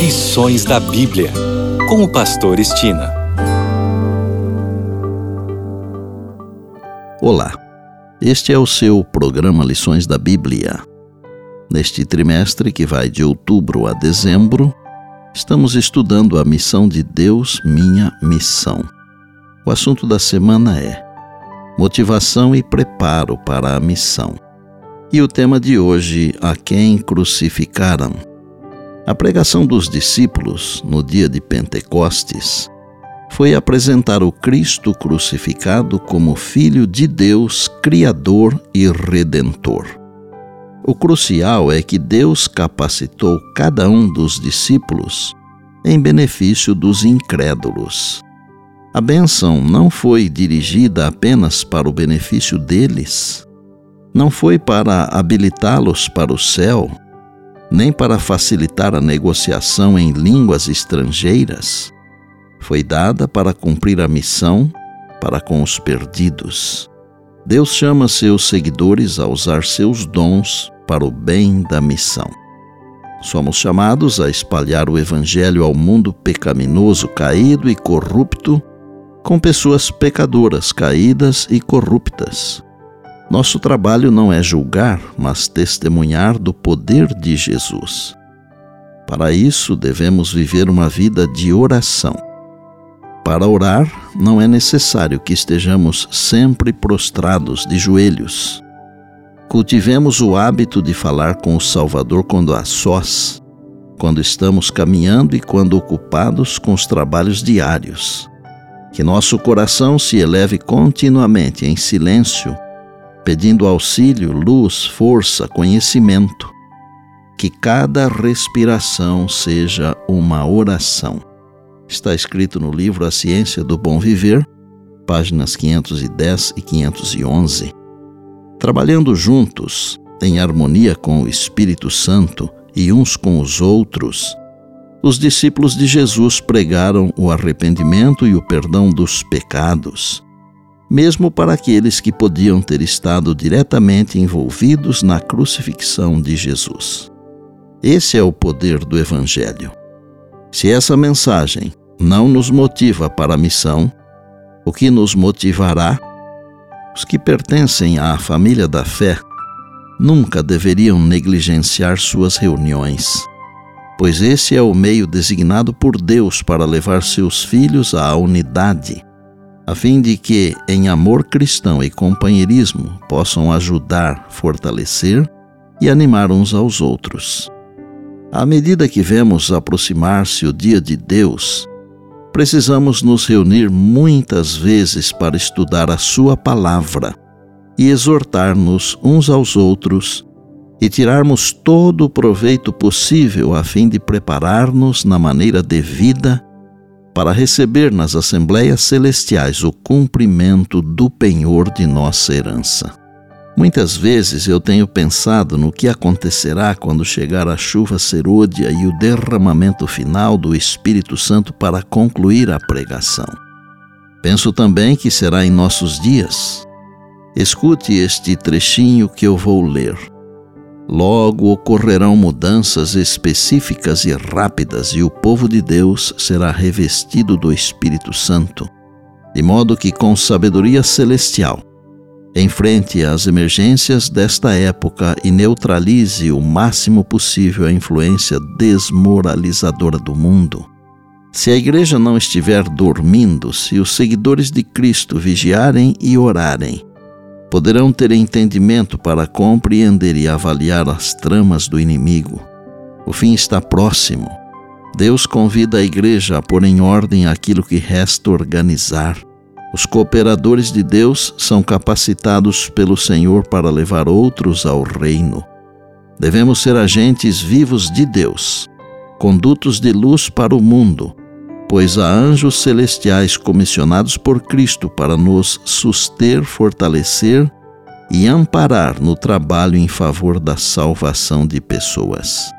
Lições da Bíblia, com o Pastor Estina. Olá, este é o seu programa Lições da Bíblia. Neste trimestre, que vai de outubro a dezembro, estamos estudando a missão de Deus, minha missão. O assunto da semana é motivação e preparo para a missão. E o tema de hoje, a quem crucificaram. A pregação dos discípulos no dia de Pentecostes foi apresentar o Cristo crucificado como Filho de Deus, Criador e Redentor. O crucial é que Deus capacitou cada um dos discípulos em benefício dos incrédulos. A bênção não foi dirigida apenas para o benefício deles, não foi para habilitá-los para o céu, nem para facilitar a negociação em línguas estrangeiras. Foi dada para cumprir a missão para com os perdidos. Deus chama seus seguidores a usar seus dons para o bem da missão. Somos chamados a espalhar o Evangelho ao mundo pecaminoso, caído e corrupto com pessoas pecadoras, caídas e corruptas. Nosso trabalho não é julgar, mas testemunhar do poder de Jesus. Para isso, devemos viver uma vida de oração. Para orar, não é necessário que estejamos sempre prostrados de joelhos. Cultivemos o hábito de falar com o Salvador quando a sós, quando estamos caminhando e quando ocupados com os trabalhos diários que nosso coração se eleve continuamente em silêncio, pedindo auxílio, luz, força, conhecimento. Que cada respiração seja uma oração. Está escrito no livro A Ciência do Bom Viver, páginas 510 e 511. Trabalhando juntos, em harmonia com o Espírito Santo e uns com os outros, os discípulos de Jesus pregaram o arrependimento e o perdão dos pecados, mesmo para aqueles que podiam ter estado diretamente envolvidos na crucifixão de Jesus. Esse é o poder do Evangelho. Se essa mensagem não nos motiva para a missão, o que nos motivará? Os que pertencem à família da fé nunca deveriam negligenciar suas reuniões pois esse é o meio designado por Deus para levar seus filhos à unidade, a fim de que, em amor cristão e companheirismo, possam ajudar, fortalecer e animar uns aos outros. À medida que vemos aproximar-se o dia de Deus, precisamos nos reunir muitas vezes para estudar a Sua palavra e exortar-nos uns aos outros e tirarmos todo o proveito possível a fim de preparar-nos na maneira devida para receber nas assembleias celestiais o cumprimento do penhor de nossa herança. Muitas vezes eu tenho pensado no que acontecerá quando chegar a chuva serôdia e o derramamento final do Espírito Santo para concluir a pregação. Penso também que será em nossos dias. Escute este trechinho que eu vou ler. Logo ocorrerão mudanças específicas e rápidas, e o povo de Deus será revestido do Espírito Santo, de modo que, com sabedoria celestial, enfrente as emergências desta época e neutralize o máximo possível a influência desmoralizadora do mundo. Se a igreja não estiver dormindo, se os seguidores de Cristo vigiarem e orarem, poderão ter entendimento para compreender e avaliar as tramas do inimigo. O fim está próximo. Deus convida a igreja a pôr em ordem aquilo que resta organizar. Os cooperadores de Deus são capacitados pelo Senhor para levar outros ao reino. Devemos ser agentes vivos de Deus, condutos de luz para o mundo, pois há anjos celestiais comissionados por Cristo para nos suster, fortalecer e amparar no trabalho em favor da salvação de pessoas.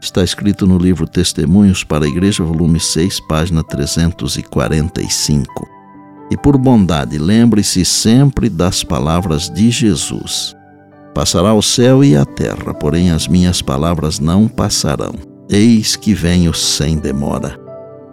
Está escrito no livro Testemunhos para a Igreja, volume 6, página 345. E por bondade, lembre-se sempre das palavras de Jesus. Passará o céu e a terra, porém as minhas palavras não passarão. Eis que venho sem demora.